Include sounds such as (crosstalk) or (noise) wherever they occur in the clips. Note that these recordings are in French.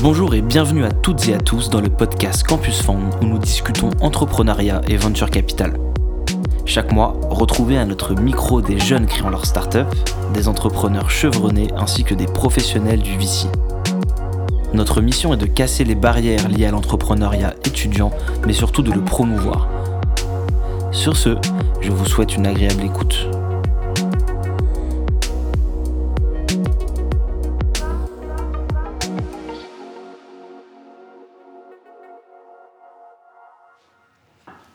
Bonjour et bienvenue à toutes et à tous dans le podcast Campus Fund où nous discutons entrepreneuriat et venture capital. Chaque mois, retrouvez à notre micro des jeunes créant leur start-up, des entrepreneurs chevronnés ainsi que des professionnels du VC. Notre mission est de casser les barrières liées à l'entrepreneuriat étudiant, mais surtout de le promouvoir. Sur ce, je vous souhaite une agréable écoute.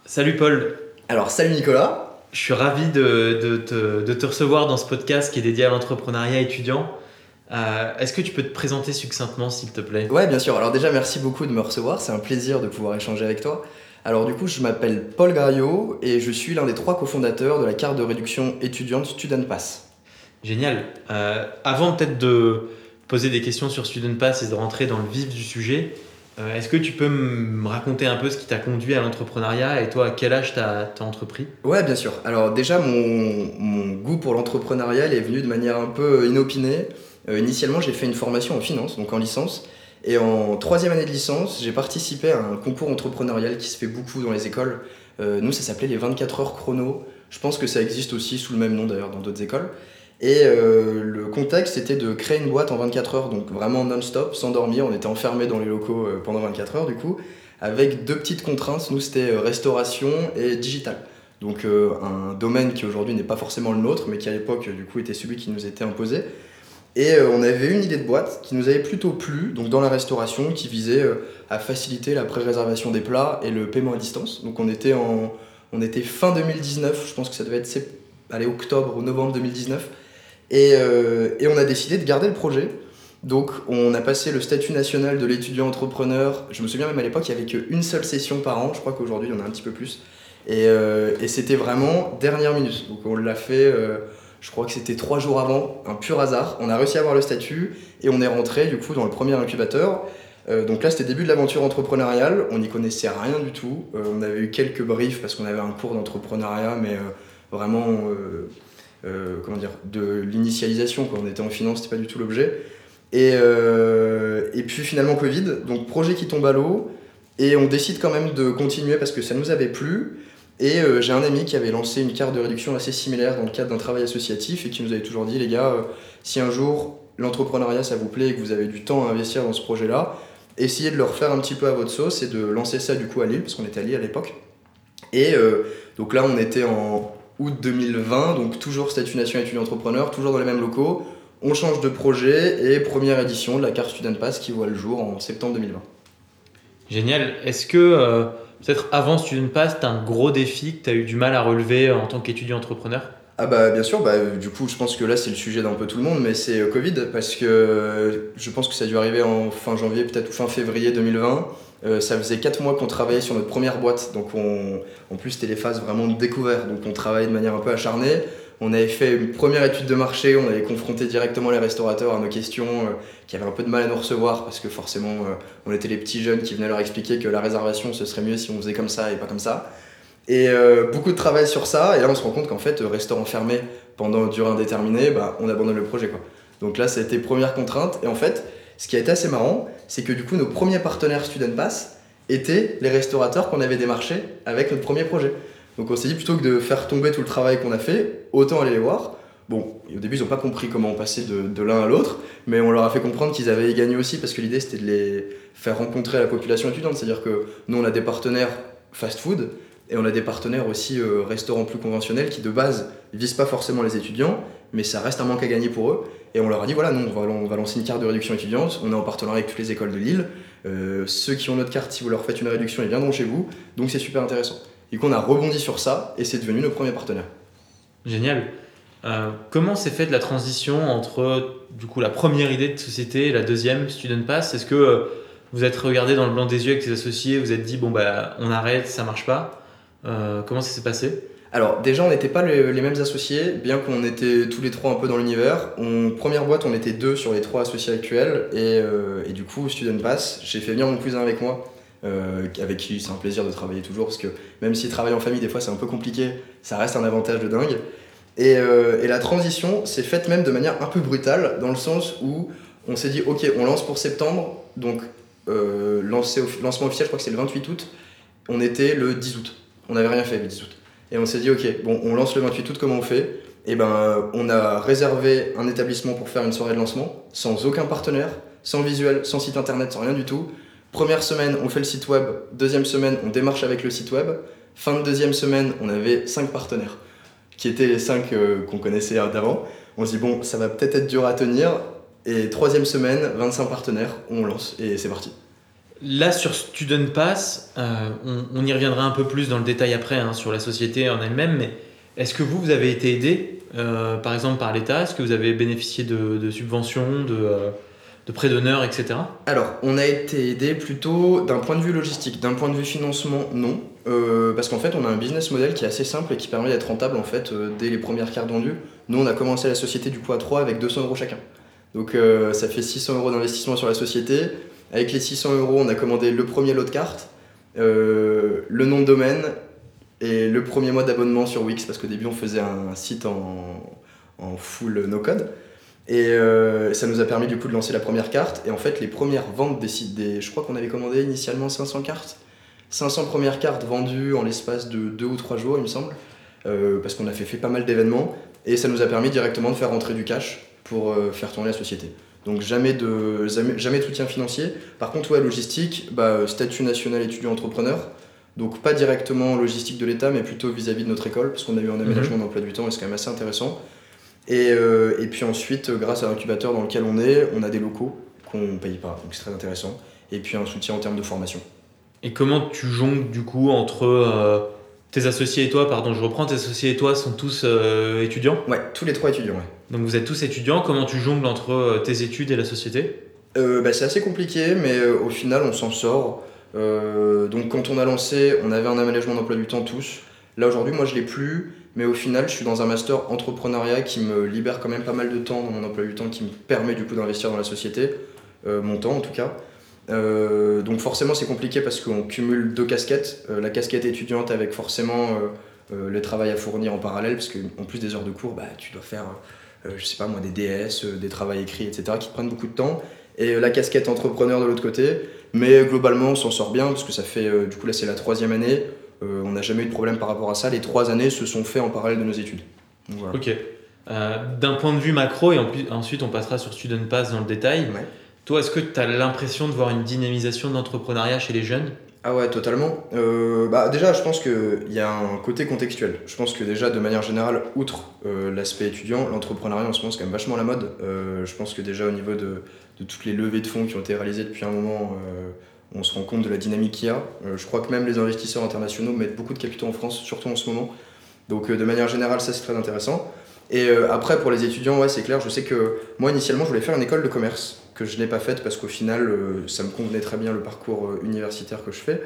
Salut Paul. Alors, salut Nicolas. Je suis ravi de, te, recevoir dans ce podcast qui est dédié à l'entrepreneuriat étudiant. Euh, est-ce que tu peux te présenter succinctement, s'il te plaît? Ouais, bien sûr. Alors déjà, merci beaucoup de me recevoir. C'est un plaisir de pouvoir échanger avec toi. Alors du coup, je m'appelle Paul Gario et je suis l'un des trois cofondateurs de la carte de réduction étudiante Student Pass. Génial. Euh, avant peut-être de poser des questions sur Student Pass et de rentrer dans le vif du sujet, euh, est-ce que tu peux me raconter un peu ce qui t'a conduit à l'entrepreneuriat et toi, à quel âge t'as as entrepris? Ouais, bien sûr. Alors déjà, mon, goût pour l'entrepreneuriat est venu de manière un peu inopinée. Euh, initialement, j'ai fait une formation en finance, donc en licence. Et en troisième année de licence, j'ai participé à un concours entrepreneurial qui se fait beaucoup dans les écoles. Euh, nous, ça s'appelait les 24 heures chrono. Je pense que ça existe aussi sous le même nom d'ailleurs dans d'autres écoles. Et euh, le contexte était de créer une boîte en 24 heures, donc vraiment non-stop, sans dormir. On était enfermés dans les locaux euh, pendant 24 heures du coup, avec deux petites contraintes. Nous, c'était euh, restauration et digital. Donc un domaine qui aujourd'hui n'est pas forcément le nôtre, mais qui à l'époque du coup était celui qui nous était imposé. Et on avait une idée de boîte qui nous avait plutôt plu, donc dans la restauration, qui visait à faciliter la pré-réservation des plats et le paiement à distance. Donc on était, en, on était fin 2019, je pense que ça devait être allez, octobre ou novembre 2019. Euh, et, on a décidé de garder le projet. Donc on a passé le statut national de l'étudiant entrepreneur. Je me souviens même à l'époque, il n'y avait qu'une seule session par an. Je crois qu'aujourd'hui, il y en a un petit peu plus. Et, euh, c'était vraiment dernière minute. Donc on l'a fait, euh, je crois que c'était trois jours avant, un pur hasard. On a réussi à avoir le statut et on est rentré du coup dans le premier incubateur. donc là, c'était début de l'aventure entrepreneuriale. On n'y connaissait rien du tout. on avait eu quelques briefs parce qu'on avait un cours d'entrepreneuriat, mais vraiment euh, comment dire, de l'initialisation. Quand on était en finance, c'était pas du tout l'objet. Et, euh, et puis finalement Covid, donc projet qui tombe à l'eau, et on décide quand même de continuer parce que ça nous avait plu. Et euh, j'ai un ami qui avait lancé une carte de réduction assez similaire dans le cadre d'un travail associatif et qui nous avait toujours dit les gars, si un jour l'entrepreneuriat ça vous plaît et que vous avez du temps à investir dans ce projet-là, essayez de le refaire un petit peu à votre sauce et de lancer ça du coup à Lille, parce qu'on était à Lille à l'époque. Et donc là on était en août 2020, donc toujours statut national étudiant entrepreneur, toujours dans les mêmes locaux. On change de projet et première édition de la carte Student Pass qui voit le jour en septembre 2020. Génial. Est-ce que euh, peut-être avant Student Pass, tu as un gros défi que tu as eu du mal à relever en tant qu'étudiant entrepreneur? Ah bah bien sûr, bah, du coup je pense que là c'est le sujet d'un peu tout le monde, mais c'est euh, Covid parce que je pense que ça a dû arriver en fin janvier, peut-être ou fin février 2020. Euh, ça faisait 4 mois qu'on travaillait sur notre première boîte, donc on, en plus c'était les phases vraiment de découverte, donc on travaillait de manière un peu acharnée. On avait fait une première étude de marché, on avait confronté directement les restaurateurs à nos questions, euh, qui avaient un peu de mal à nous recevoir parce que forcément euh, on était les petits jeunes qui venaient leur expliquer que la réservation ce serait mieux si on faisait comme ça et pas comme ça. Et beaucoup de travail sur ça, et là on se rend compte qu'en fait, restaurant fermé pendant une durée indéterminée, bah, on abandonne le projet. Donc là, ça a été première contrainte, et en fait, ce qui a été assez marrant, c'est que du coup, nos premiers partenaires Student Pass étaient les restaurateurs qu'on avait démarchés avec notre premier projet. Donc on s'est dit, plutôt que de faire tomber tout le travail qu'on a fait, autant aller les voir. Bon, au début, ils n'ont pas compris comment on passait de, l'un à l'autre, mais on leur a fait comprendre qu'ils avaient gagné aussi parce que l'idée, c'était de les faire rencontrer la population étudiante. C'est-à-dire que nous, on a des partenaires fast-food et on a des partenaires aussi euh, restaurants plus conventionnels qui, de base, visent pas forcément les étudiants, mais ça reste un manque à gagner pour eux. Et on leur a dit voilà, nous, on va, lancer une carte de réduction étudiante. On est en partenariat avec toutes les écoles de Lille. Euh, ceux qui ont notre carte, si vous leur faites une réduction, ils viendront chez vous. Donc c'est super intéressant. Et qu'on a rebondi sur ça et c'est devenu nos premiers partenaires. Génial. Euh, comment s'est faite la transition entre du coup la première idée de société et la deuxième Student Pass Est-ce que euh, vous êtes regardé dans le blanc des yeux avec tes associés, vous êtes dit bon bah on arrête, ça marche pas? Comment ça s'est passé? Alors déjà on n'était pas les, mêmes associés, bien qu'on était tous les trois un peu dans l'univers. Première boîte on était deux sur les trois associés actuels et, euh, du coup Student Pass, j'ai fait venir mon cousin avec moi, euh, avec qui c'est un plaisir de travailler toujours parce que même s'il travaille en famille des fois c'est un peu compliqué, ça reste un avantage de dingue. Et, euh, la transition s'est faite même de manière un peu brutale dans le sens où On s'est dit, ok, on lance pour septembre, donc lancement officiel, je crois que c'est le 28 août. On était le 10 août. On n'avait rien fait le 10 août. Et on s'est dit, ok, bon, on lance le 28 août, comment on fait? Et ben, on a réservé un établissement pour faire une soirée de lancement, sans aucun partenaire, sans visuel, sans site internet, sans rien du tout. Première semaine, on fait le site web. Deuxième semaine, on démarche avec le site web. Fin de deuxième semaine, on avait 5 partenaires, qui étaient les 5 euh, qu'on connaissait d'avant. On se dit, bon, ça va peut-être être dur à tenir. Et troisième semaine, 25 partenaires, on lance et c'est parti. Là, sur Student Pass, euh, on, y reviendra un peu plus dans le détail après hein, sur la société en elle-même, mais est-ce que vous, vous avez été aidé, euh, par exemple, par l'État? Est-ce que vous avez bénéficié de, subventions, de, de prêts d'honneur, etc. Alors, on a été aidé plutôt d'un point de vue logistique. D'un point de vue financement, non. Euh, parce qu'en fait, on a un business model qui est assez simple et qui permet d'être rentable en fait euh, dès les premières cartes vendues. Nous, on a commencé la société du à 3 avec 200 euros chacun. Donc, euh, ça fait 600 euros d'investissement sur la société. Avec les 600 euros, on a commandé le premier lot de cartes, le nom de domaine et le premier mois d'abonnement sur Wix parce qu'au début, on faisait un site en, en full no-code. Et euh, ça nous a permis du coup de lancer la première carte. Et en fait, les premières ventes des sites, des, je crois qu'on avait commandé initialement 500 cartes. 500 premières cartes vendues en l'espace de 2 ou 3 jours, il me semble. Euh, parce qu'on a fait, pas mal d'événements. Et ça nous a permis directement de faire rentrer du cash pour euh, faire tourner la société. Donc jamais de, jamais, de soutien financier. Par contre, ouais, logistique, bah, statut national étudiant-entrepreneur. Donc pas directement logistique de l'État, mais plutôt vis-à-vis de notre école, parce qu'on a eu un aménagement mhm. d'emploi du temps et c'est quand même assez intéressant. Et, euh, et puis ensuite, grâce à l'incubateur dans lequel on est, on a des locaux qu'on ne paye pas, donc c'est très intéressant. Et puis un soutien en termes de formation. Et comment tu jongles du coup entre euh, tes associés et toi, pardon, je reprends, tes associés et toi sont tous euh, étudiants? Ouais, tous les trois étudiants, ouais. Donc vous êtes tous étudiants, comment tu jongles entre tes études et la société? Bah, C'est assez compliqué, mais au final on s'en sort. donc quand on a lancé, on avait un aménagement d'emploi du temps tous. Là aujourd'hui, moi je l'ai plus. Mais au final, je suis dans un master entrepreneuriat qui me libère quand même pas mal de temps dans mon emploi du temps, qui me permet du coup d'investir dans la société, euh, mon temps en tout cas. Euh, donc forcément c'est compliqué parce qu'on cumule deux casquettes, euh, la casquette étudiante avec forcément le travail à fournir en parallèle, parce qu'en plus des heures de cours, bah, tu dois faire, je sais pas moi, des DS, des travaux écrits, etc., qui te prennent beaucoup de temps, et la casquette entrepreneur de l'autre côté, mais globalement on s'en sort bien, parce que ça fait, du coup là c'est la troisième année, euh, on n'a jamais eu de problème par rapport à ça. Les trois années se sont faites en parallèle de nos études. Ok. Euh, d'un point de vue macro, et ensuite on passera sur Student Pass dans le détail, toi, est-ce que tu as l'impression de voir une dynamisation d'entrepreneuriat chez les jeunes? Ah ouais, totalement. Euh, bah déjà, je pense qu'il y a un côté contextuel. Je pense que déjà, de manière générale, outre l'aspect étudiant, l'entrepreneuriat en ce moment, c'est quand même vachement la mode. je pense que déjà, au niveau de, de, toutes les levées de fonds qui ont été réalisées depuis un moment, on se rend compte de la dynamique qu'il y a. Euh, je crois que même les investisseurs internationaux mettent beaucoup de capitaux en France, surtout en ce moment. Donc euh, de manière générale, ça c'est très intéressant. Et euh, après, pour les étudiants, ouais, c'est clair, je sais que moi initialement, je voulais faire une école de commerce, que je n'ai pas faite parce qu'au final, ça me convenait très bien le parcours universitaire que je fais.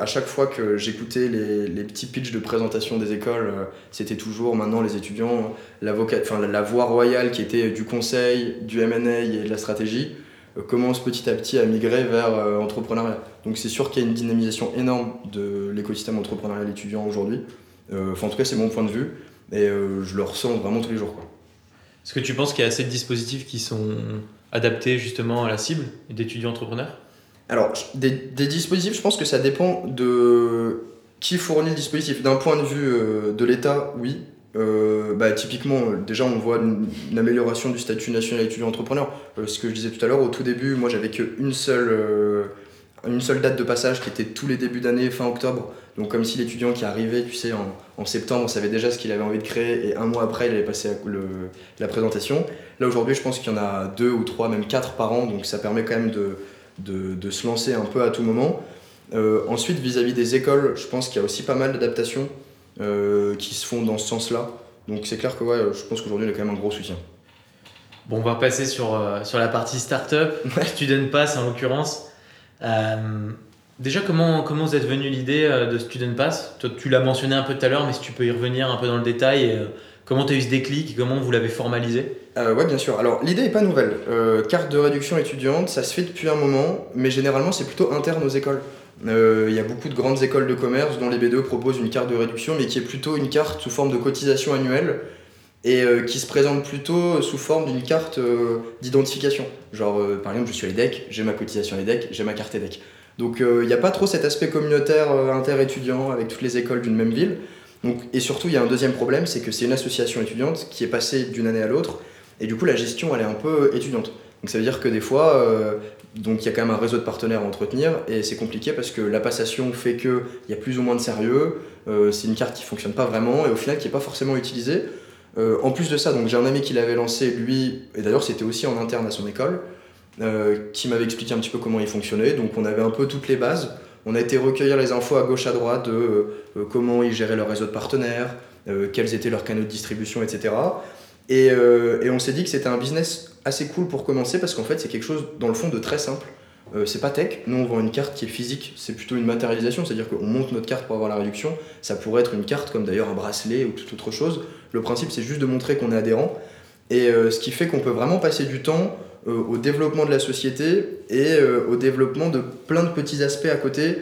à chaque fois que j'écoutais les, les, petits pitchs de présentation des écoles, c'était toujours maintenant les étudiants, la, la voie royale qui était du conseil, du MA et de la stratégie euh, commence petit à petit à migrer vers euh, l'entrepreneuriat. Donc c'est sûr qu'il y a une dynamisation énorme de l'écosystème entrepreneurial étudiant aujourd'hui. Euh, en tout cas, c'est mon point de vue et je le ressens vraiment tous les jours. Est-ce que tu penses qu'il y a assez de dispositifs qui sont adaptés justement à la cible d'étudiants entrepreneurs? Alors, des, des, dispositifs, je pense que ça dépend de qui fournit le dispositif. D'un point de vue de l'État, oui, euh, bah, typiquement, déjà, on voit une, amélioration du statut national étudiant-entrepreneur. Euh, ce que je disais tout à l'heure, au tout début, moi, j'avais qu'une seule, euh, une seule date de passage qui était tous les débuts d'année, fin octobre. Donc, comme si l'étudiant qui arrivait, tu sais, en, en, septembre, savait déjà ce qu'il avait envie de créer et un mois après, il avait passé le, la présentation. Là, aujourd'hui, je pense qu'il y en a deux ou trois, même quatre par an. Donc, ça permet quand même de, de, de se lancer un peu à tout moment. ensuite, vis-à-vis -vis des écoles, je pense qu'il y a aussi pas mal d'adaptations. Euh, qui se font dans ce sens-là. Donc c'est clair que ouais, je pense qu'aujourd'hui il y a quand même un gros soutien. Bon, on va passer sur, euh, sur la partie startup, Student Pass en l'occurrence. Euh, déjà, comment, comment vous êtes venu l'idée de Student Pass? Toi, Tu l'as mentionné un peu tout à l'heure, mais si tu peux y revenir un peu dans le détail, et, comment tu as eu ce déclic comment vous l'avez formalisé? Oui, bien sûr. Alors, l'idée n'est pas nouvelle. carte de réduction étudiante, ça se fait depuis un moment, mais généralement c'est plutôt interne aux écoles. Euh, il y a beaucoup de grandes écoles de commerce dont les B2 proposent une carte de réduction, mais qui est plutôt une carte sous forme de cotisation annuelle et qui se présente plutôt sous forme d'une carte d'identification. Genre, par exemple, je suis à l'EDEC, j'ai ma cotisation à l'EDEC, j'ai ma carte EDEC. Donc il n'y a pas trop cet aspect communautaire inter-étudiant avec toutes les écoles d'une même ville. Donc, et surtout, il y a un deuxième problème, c'est que c'est une association étudiante qui est passée d'une année à l'autre, et du coup, la gestion, elle est un peu étudiante. Donc ça veut dire que des fois, euh, donc il y a quand même un réseau de partenaires à entretenir et c'est compliqué parce que la passation fait qu'il y a plus ou moins de sérieux, euh, c'est une carte qui fonctionne pas vraiment et au final qui n'est pas forcément utilisée. Euh, en plus de ça, donc j'ai un ami qui l'avait lancé, lui, et d'ailleurs c'était aussi en interne à son école, qui m'avait expliqué un petit peu comment il fonctionnait. Donc on avait un peu toutes les bases. On a été recueillir les infos à gauche à droite de comment ils géraient leur réseau de partenaires, quels étaient leurs canaux de distribution, etc. Et, on s'est dit que c'était un business assez cool pour commencer parce qu'en fait c'est quelque chose dans le fond de très simple. Euh, c'est pas tech, nous on vend une carte qui est physique, c'est plutôt une matérialisation, c'est-à-dire qu'on monte notre carte pour avoir la réduction. Ça pourrait être une carte comme d'ailleurs un bracelet ou toute autre chose. Le principe c'est juste de montrer qu'on est adhérent. Et euh, ce qui fait qu'on peut vraiment passer du temps euh, au développement de la société et au développement de plein de petits aspects à côté,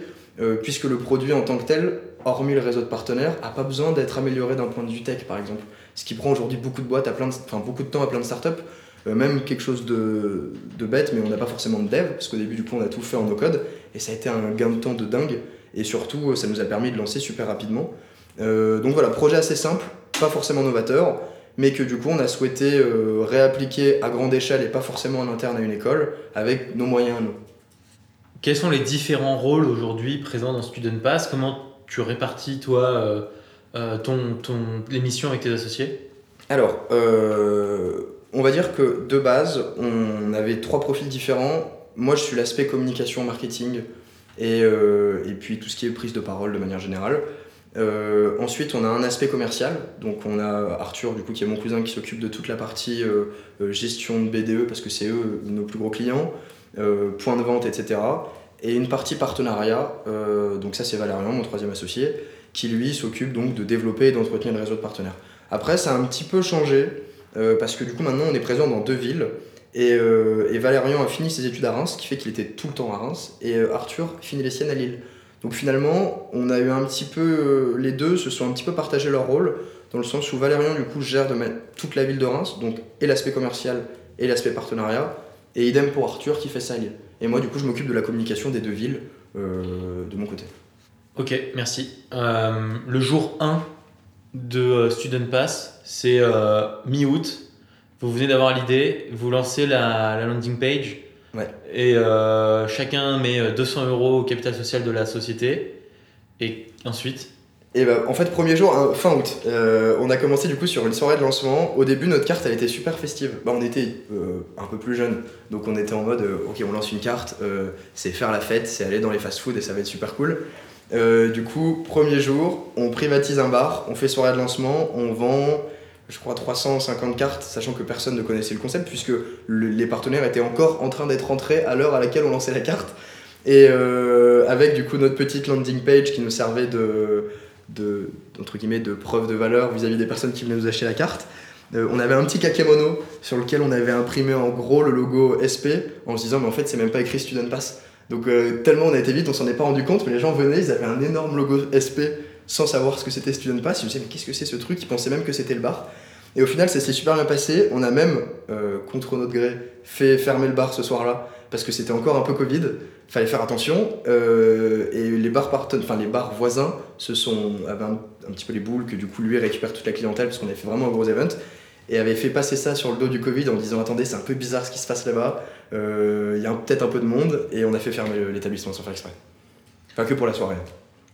puisque le produit en tant que tel, hormis le réseau de partenaires, a pas besoin d'être amélioré d'un point de vue tech par exemple. Ce qui prend aujourd'hui beaucoup de boîtes à plein de, enfin, beaucoup de temps à plein de startups. Euh, même quelque chose de, de bête, mais on n'a pas forcément de dev, parce qu'au début, du coup, on a tout fait en no-code, et ça a été un gain de temps de dingue, et surtout, ça nous a permis de lancer super rapidement. Euh, donc voilà, projet assez simple, pas forcément novateur, mais que du coup, on a souhaité euh, réappliquer à grande échelle et pas forcément en interne à une école, avec nos moyens à nous. Quels sont les différents rôles aujourd'hui présents dans Student Pass? Comment tu répartis, toi, ton, ton, les missions avec tes associés? Alors, on va dire que de base, on avait trois profils différents. Moi, je suis l'aspect communication, marketing et, euh, et, puis tout ce qui est prise de parole de manière générale. Euh, ensuite, on a un aspect commercial. Donc, on a Arthur, du coup, qui est mon cousin, qui s'occupe de toute la partie euh, gestion de BDE, parce que c'est eux nos plus gros clients, point de vente, etc. Et une partie partenariat. donc, ça, c'est Valérian, mon troisième associé, qui lui s'occupe donc de développer et d'entretenir le réseau de partenaires. Après, ça a un petit peu changé. Euh, parce que du coup maintenant on est présent dans deux villes. Et, euh, et, Valérian a fini ses études à Reims, ce qui fait qu'il était tout le temps à Reims, et euh, Arthur finit les siennes à Lille. Donc finalement, on a eu un petit peu. les deux se sont un petit peu partagé leur rôle, dans le sens où Valérian du coup gère de toute la ville de Reims, donc et l'aspect commercial et l'aspect partenariat, et idem pour Arthur qui fait ça. Et moi du coup je m'occupe de la communication des deux villes de mon côté. Ok, merci. le jour 1 de Student Pass, c'est euh, mi-août. Vous venez d'avoir l'idée, vous lancez la, landing page. Et euh, chacun met 200 euh, euros au capital social de la société. Et ensuite? Et bah, en fait, premier jour, hein, fin août, on a commencé du coup sur une soirée de lancement. Au début, notre carte, elle était super festive. Bah, on était un peu plus jeunes, donc on était en mode, ok, on lance une carte, c'est faire la fête, c'est aller dans les fast-food et ça va être super cool. du coup, premier jour, on privatise un bar, on fait soirée de lancement, on vend je crois 350 cartes, sachant que personne ne connaissait le concept, puisque les partenaires étaient encore en train d'être rentrés à l'heure à laquelle on lançait la carte. Et euh, avec du coup notre petite landing page qui nous servait de, de, entre guillemets, de preuve de valeur vis-à-vis des personnes qui venaient nous acheter la carte. Euh, on avait un petit kakemono sur lequel on avait imprimé en gros le logo SP en se disant mais en fait c'est même pas écrit Student Pass. Donc euh, tellement on a été vite, on s'en est pas rendu compte, mais les gens venaient, ils avaient un énorme logo SP sans savoir ce que c'était Student Pass. Je me disais, mais qu'est-ce que c'est ce truc? Ils pensaient même que c'était le bar. Et au final, ça s'est super bien passé. On a même, euh, contre notre gré, fait fermer le bar ce soir-là parce que c'était encore un peu Covid. Fallait faire attention. Euh, et les bars, enfin, les bars voisins se sont, avaient un, petit peu les boules que du coup lui récupère toute la clientèle parce qu'on avait fait vraiment un gros event et avait fait passer ça sur le dos du Covid en disant attendez c'est un peu bizarre ce qui se passe là-bas, euh, il y a peut-être un peu de monde et on a fait fermer l'établissement sans faire exprès. Enfin que pour la soirée.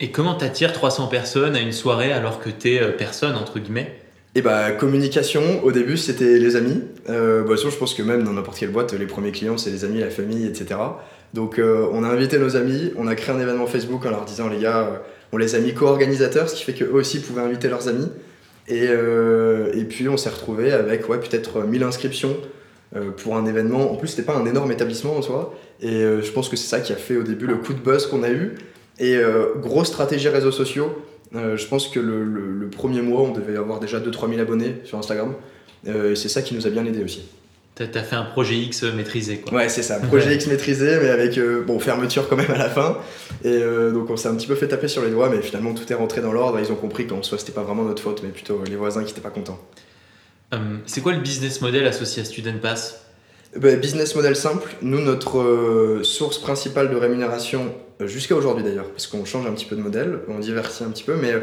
Et comment t'attires 300 personnes à une soirée alors que t'es euh, personne, entre guillemets? Et eh bah communication, au début c'était les amis. Euh, bah, je pense que même dans n'importe quelle boîte, les premiers clients c'est les amis, la famille, etc. Donc euh, on a invité nos amis, on a créé un événement Facebook en leur disant les gars, euh, on les a mis co-organisateurs, ce qui fait qu'eux aussi pouvaient inviter leurs amis. Et, et puis on s'est retrouvé avec ouais, peut-être 1000 inscriptions pour un événement. En plus c'était pas un énorme établissement en soi. Et je pense que c'est ça qui a fait au début le coup de buzz qu'on a eu. Et euh, grosse stratégie réseaux sociaux. Euh, je pense que le, premier mois, on devait avoir déjà 2-3 000 abonnés sur Instagram. Euh, et c'est ça qui nous a bien aidé aussi. T'as as fait un projet X maîtrisé quoi. Ouais, c'est ça, projet (laughs) X maîtrisé, mais avec bon, fermeture quand même à la fin. Et donc on s'est un petit peu fait taper sur les doigts, mais finalement tout est rentré dans l'ordre. Ils ont compris qu'en soi c'était pas vraiment notre faute, mais plutôt les voisins qui étaient pas contents. Euh, c'est quoi le business model associé à Student Pass? Business model simple. Nous, notre euh, source principale de rémunération, euh, jusqu'à aujourd'hui d'ailleurs, parce qu'on change un petit peu de modèle, on divertit un petit peu, mais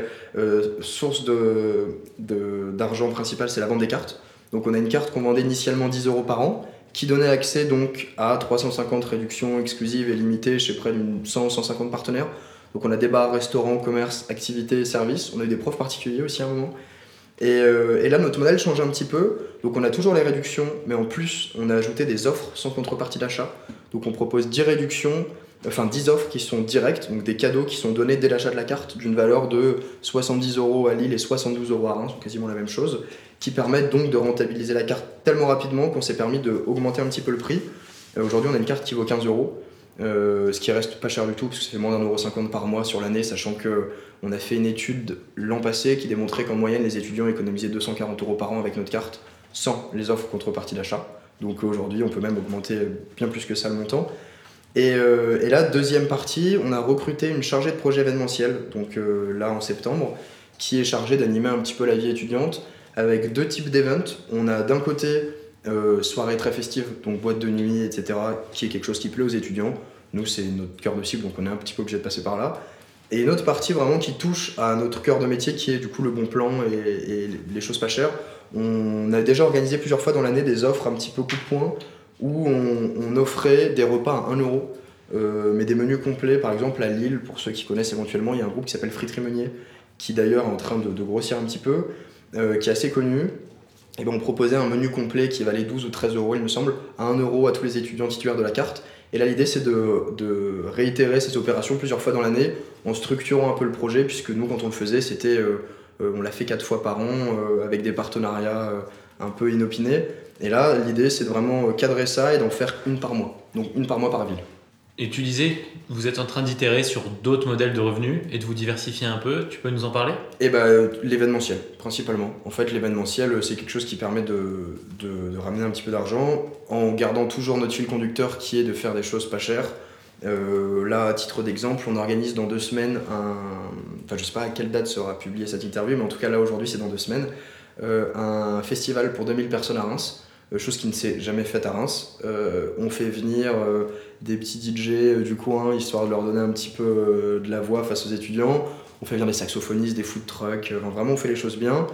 source d'argent de, d'argent principal, c'est la vente des cartes. Donc on a une carte qu'on vendait initialement 10 euros par an, qui donnait accès donc à 350 réductions exclusives et limitées chez près d'une 100-150 partenaires. Donc on a des bars, restaurants, commerces, activités, services. On a eu des profs particuliers aussi à un moment. Euh, et, là, notre modèle change un petit peu. Donc, on a toujours les réductions, mais en plus, on a ajouté des offres sans contrepartie d'achat. Donc, on propose 10 réductions, enfin 10 offres qui sont directes, donc des cadeaux qui sont donnés dès l'achat de la carte d'une valeur de 70 euros à Lille et 72 euros à Reims, sont quasiment la même chose, qui permettent donc de rentabiliser la carte tellement rapidement qu'on s'est permis d'augmenter un petit peu le prix. Euh, aujourd'hui, on a une carte qui vaut 15 euros. Euh, ce qui reste pas cher du tout, parce que ça fait moins d'un euro cinquante par mois sur l'année, sachant que on a fait une étude l'an passé qui démontrait qu'en moyenne, les étudiants économisaient 240 euros par an avec notre carte sans les offres contrepartie d'achat. Donc aujourd'hui, on peut même augmenter bien plus que ça le montant. Et, euh, là, deuxième partie, on a recruté une chargée de projet événementiel, donc euh, là en septembre, qui est chargée d'animer un petit peu la vie étudiante avec deux types d'events. On a d'un côté euh, soirée très festive, donc boîte de nuit, etc., qui est quelque chose qui plaît aux étudiants. Nous, c'est notre cœur de cible, donc on est un petit peu obligé de passer par là. Et une autre partie vraiment qui touche à notre cœur de métier, qui est du coup le bon plan et, les choses pas chères. On a déjà organisé plusieurs fois dans l'année des offres un petit peu coup de poing, où on, offrait des repas à 1 euro, euh, mais des menus complets. Par exemple, à Lille, pour ceux qui connaissent éventuellement, il y a un groupe qui s'appelle Friterie Meunier, qui d'ailleurs est en train de, grossir un petit peu, euh, qui est assez connu, et ben on proposait un menu complet qui valait 12 ou 13 euros, il me semble, à 1 euro à tous les étudiants titulaires de la carte. Et là, l'idée, c'est de, réitérer ces opérations plusieurs fois dans l'année en structurant un peu le projet, puisque nous, quand on le faisait, c'était, euh, euh, on l'a fait quatre fois par an euh, avec des partenariats un peu inopinés. Et là, l'idée, c'est de vraiment cadrer ça et d'en faire une par mois. Donc une par mois par ville. Et tu disais, vous êtes en train d'itérer sur d'autres modèles de revenus et de vous diversifier un peu. Tu peux nous en parler? Eh ben, l'événementiel, principalement. En fait, l'événementiel, c'est quelque chose qui permet de, ramener un petit peu d'argent en gardant toujours notre fil conducteur qui est de faire des choses pas chères. Euh, là, à titre d'exemple, on organise dans deux semaines. Enfin, je sais pas à quelle date sera publiée cette interview, mais en tout cas, là, aujourd'hui, c'est dans deux semaines. Euh, un festival pour 2000 personnes à Reims chose qui ne s'est jamais faite à Reims. Euh, on fait venir euh, des petits DJ du coin, histoire de leur donner un petit peu de la voix face aux étudiants. On fait venir des saxophonistes, des food trucks, vraiment on fait les choses bien.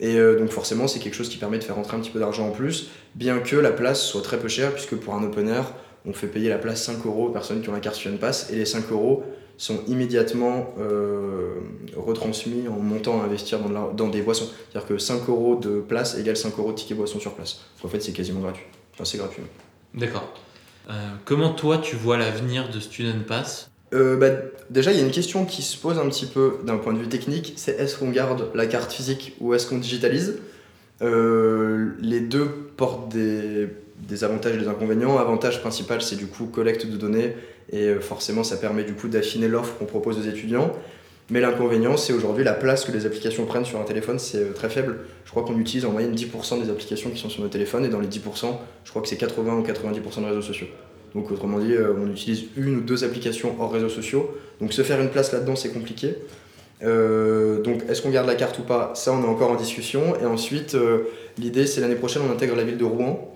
Et donc forcément c'est quelque chose qui permet de faire rentrer un petit peu d'argent en plus, bien que la place soit très peu chère, puisque pour un open air, on fait payer la place 5 euros aux personnes qui ont la carte Student Pass, et les 5 euros sont immédiatement euh, retransmis en montant à investir dans, dans des boissons. C'est-à-dire que 5 euros de place égale 5 euros de ticket boisson sur place. Donc en fait, c'est quasiment gratuit. Enfin, c'est gratuit. D'accord. Euh, comment toi, tu vois l'avenir de Student Pass? Euh, bah, Déjà, il y a une question qui se pose un petit peu d'un point de vue technique, c'est est-ce qu'on garde la carte physique ou est-ce qu'on digitalise? Les deux portent des, des avantages et des inconvénients. Avantage principal, c'est du coup collecte de données et euh, forcément ça permet du coup d'affiner l'offre qu'on propose aux étudiants. Mais l'inconvénient, c'est aujourd'hui la place que les applications prennent sur un téléphone, c'est euh, très faible. Je crois qu'on utilise en moyenne 10% des applications qui sont sur nos téléphones, et dans les 10%, je crois que c'est 80 ou 90% de réseaux sociaux. Donc autrement dit, euh, on utilise une ou deux applications hors réseaux sociaux. Donc se faire une place là-dedans, c'est compliqué. donc est-ce qu'on garde la carte ou pas? Ça, on est encore en discussion. Et ensuite, l'idée, c'est l'année prochaine, on intègre la ville de Rouen.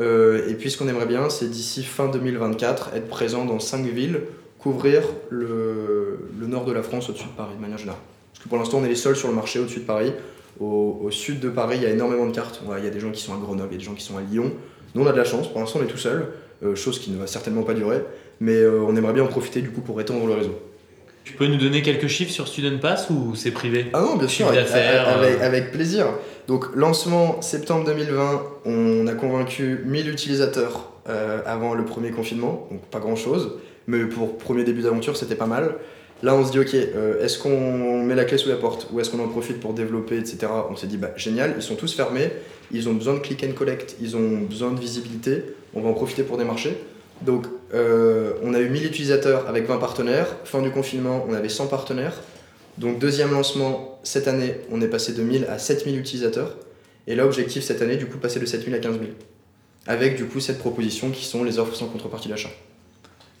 Euh, et puis ce qu'on aimerait bien, c'est d'ici fin 2024, être présent dans 5 villes, couvrir le, nord de la France au-dessus de Paris, de manière générale. Parce que pour l'instant, on est les seuls sur le marché au-dessus de Paris. Au, au, sud de Paris, il y a énormément de cartes. Il y a des gens qui sont à Grenoble, il y a des gens qui sont à Lyon. Nous, on a de la chance. Pour l'instant, on est tout seul, euh, chose qui ne va certainement pas durer. Mais euh, on aimerait bien en profiter du coup pour étendre le réseau. Tu peux nous donner quelques chiffres sur Student Pass ou c'est privé Ah non, bien sûr, avec, avec, plaisir. Donc, lancement septembre 2020, on a convaincu 1000 utilisateurs euh, avant le premier confinement, donc pas grand chose, mais pour premier début d'aventure, c'était pas mal. Là, on se dit, ok, euh, est-ce qu'on met la clé sous la porte ou est-ce qu'on en profite pour développer, etc. On s'est dit, bah génial, ils sont tous fermés, ils ont besoin de click and collect, ils ont besoin de visibilité, on va en profiter pour démarcher. Donc, euh, on a eu 1000 utilisateurs avec 20 partenaires. Fin du confinement, on avait 100 partenaires. Donc, deuxième lancement, cette année, on est passé de 1000 à 7000 utilisateurs. Et là, objectif cette année, du coup, passer de 7000 à 15000. Avec, du coup, cette proposition qui sont les offres sans contrepartie d'achat.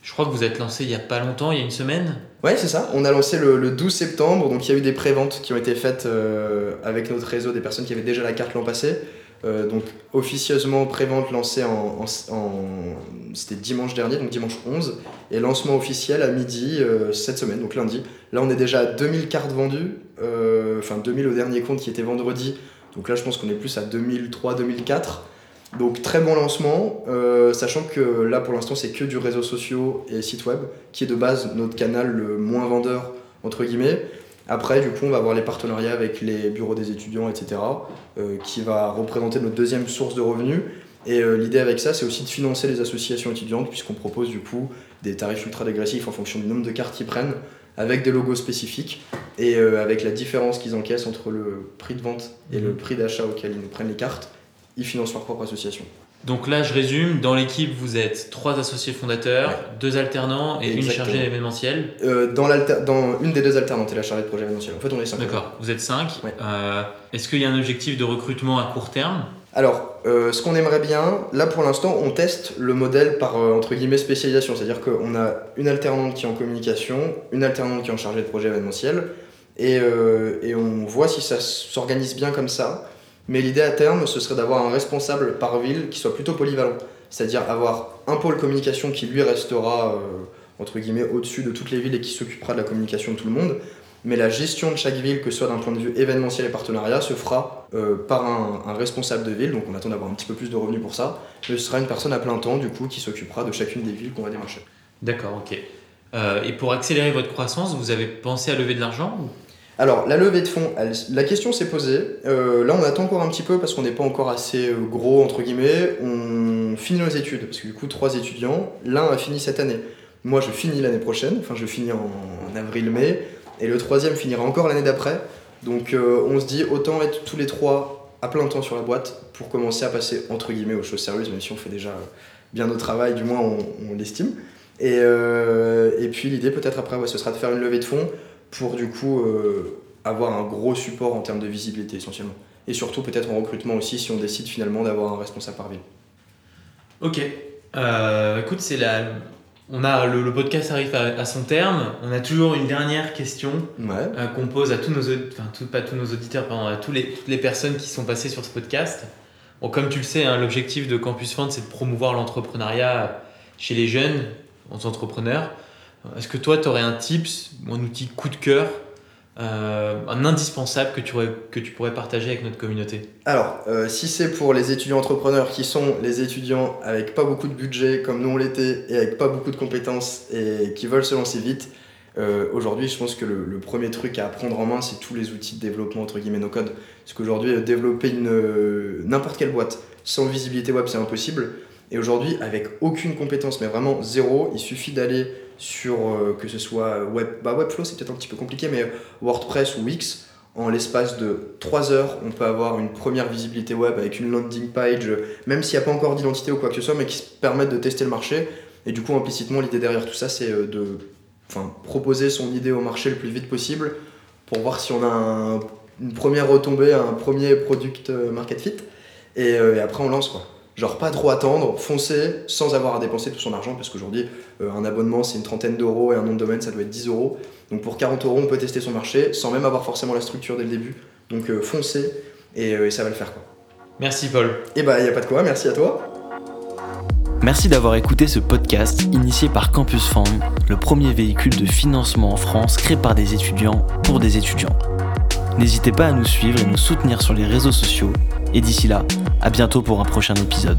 Je crois que vous êtes lancé il n'y a pas longtemps, il y a une semaine Ouais, c'est ça. On a lancé le, 12 septembre. Donc, il y a eu des préventes qui ont été faites euh, avec notre réseau des personnes qui avaient déjà la carte l'an passé. Euh, donc officieusement pré-vente lancée en, c'était dimanche dernier, donc dimanche 11, et lancement officiel à midi euh, cette semaine, donc lundi. Là on est déjà à 2000 cartes vendues, euh, enfin 2000 au dernier compte qui était vendredi, donc là je pense qu'on est plus à 2003-2004. Donc très bon lancement, sachant que là pour l'instant c'est que du réseau social et site web, qui est de base notre canal le moins vendeur entre guillemets. Après, du coup, on va avoir les partenariats avec les bureaux des étudiants, etc., euh, qui va représenter notre deuxième source de revenus. Et euh, l'idée avec ça, c'est aussi de financer les associations étudiantes, puisqu'on propose du coup des tarifs ultra dégressifs en fonction du nombre de cartes qu'ils prennent, avec des logos spécifiques, et euh, avec la différence qu'ils encaissent entre le prix de vente et le mhm. prix d'achat auquel ils nous prennent les cartes, ils financent leur propre association. Donc là, je résume, dans l'équipe, vous êtes trois associés fondateurs, deux alternants et une chargée événementielle. Euh, dans, dans une des deux alternantes et la chargée de projet événementiel. En fait, on est cinq. D'accord, vous êtes cinq. Euh, est-ce qu'il y a un objectif de recrutement à court terme? Alors, euh, ce qu'on aimerait bien, là pour l'instant, on teste le modèle par entre guillemets spécialisation, c'est-à-dire qu'on a une alternante qui est en communication, une alternante qui est en chargée de projet événementiel, et, et on voit si ça s'organise bien comme ça. Mais l'idée à terme, ce serait d'avoir un responsable par ville qui soit plutôt polyvalent. C'est-à-dire avoir un pôle communication qui lui restera, euh, entre guillemets, au-dessus de toutes les villes et qui s'occupera de la communication de tout le monde. Mais la gestion de chaque ville, que ce soit d'un point de vue événementiel et partenariat, se fera euh, par un, responsable de ville. Donc on attend d'avoir un petit peu plus de revenus pour ça. Mais ce sera une personne à plein temps, du coup, qui s'occupera de chacune des villes qu'on va démarcher. D'accord, ok. Euh, et pour accélérer votre croissance, vous avez pensé à lever de l'argent alors, la levée de fonds, la question s'est posée. Euh, là, on attend encore un petit peu parce qu'on n'est pas encore assez euh, gros, entre guillemets. On finit nos études, parce que du coup, trois étudiants. L'un a fini cette année. Moi, je finis l'année prochaine, enfin, je finis en, avril-mai. Et le troisième finira encore l'année d'après. Donc, euh, on se dit, autant être tous les trois à plein temps sur la boîte pour commencer à passer, entre guillemets, aux choses sérieuses, même si on fait déjà bien notre travail, du moins, on, l'estime. Et, et, puis, l'idée, peut-être après, ce sera de faire une levée de fonds pour du coup euh, avoir un gros support en termes de visibilité essentiellement. Et surtout peut-être en recrutement aussi si on décide finalement d'avoir un responsable par ville. Ok. Euh, écoute, c'est la... On a, le, podcast arrive à, son terme. On a toujours une dernière question euh, qu'on pose à tous nos, enfin pas tous nos auditeurs, pardon, à tous les, toutes les personnes qui sont passées sur ce podcast. Bon, comme tu le sais, hein, l'objectif de Campus Fund, c'est de promouvoir l'entrepreneuriat chez les jeunes entrepreneurs. Est-ce que toi, tu aurais un tips, un outil coup de cœur, euh, un indispensable que tu, aurais, que tu pourrais partager avec notre communauté? Alors, euh, si c'est pour les étudiants entrepreneurs qui sont les étudiants avec pas beaucoup de budget comme nous on l'était et avec pas beaucoup de compétences et qui veulent se lancer vite, euh, aujourd'hui, je pense que le, premier truc à prendre en main, c'est tous les outils de développement, entre guillemets, no code. Parce qu'aujourd'hui, développer n'importe quelle boîte sans visibilité web, c'est impossible. Et aujourd'hui, avec aucune compétence, mais vraiment zéro, il suffit d'aller sur euh, que ce soit web, bah Webflow c'est peut-être un petit peu compliqué, mais WordPress ou Wix, en l'espace de 3 heures, on peut avoir une première visibilité web avec une landing page, même s'il n'y a pas encore d'identité ou quoi que ce soit, mais qui permettent de tester le marché. Et du coup, implicitement, l'idée derrière tout ça, c'est euh, de proposer son idée au marché le plus vite possible pour voir si on a une première retombée, un premier product euh, market fit. Et, et après, on lance quoi. Genre pas trop attendre, foncer sans avoir à dépenser tout son argent parce qu'aujourd'hui euh, un abonnement c'est une trentaine d'euros et un nom de domaine ça doit être 10 euros. Donc pour 40 euros on peut tester son marché sans même avoir forcément la structure dès le début. Donc euh, foncez euh, et, ça va le faire quoi. Merci Paul. Et bah y a pas de quoi, merci à toi. Merci d'avoir écouté ce podcast initié par Campus Fund, le premier véhicule de financement en France créé par des étudiants pour des étudiants. N'hésitez pas à nous suivre et nous soutenir sur les réseaux sociaux. Et d'ici là, à bientôt pour un prochain épisode.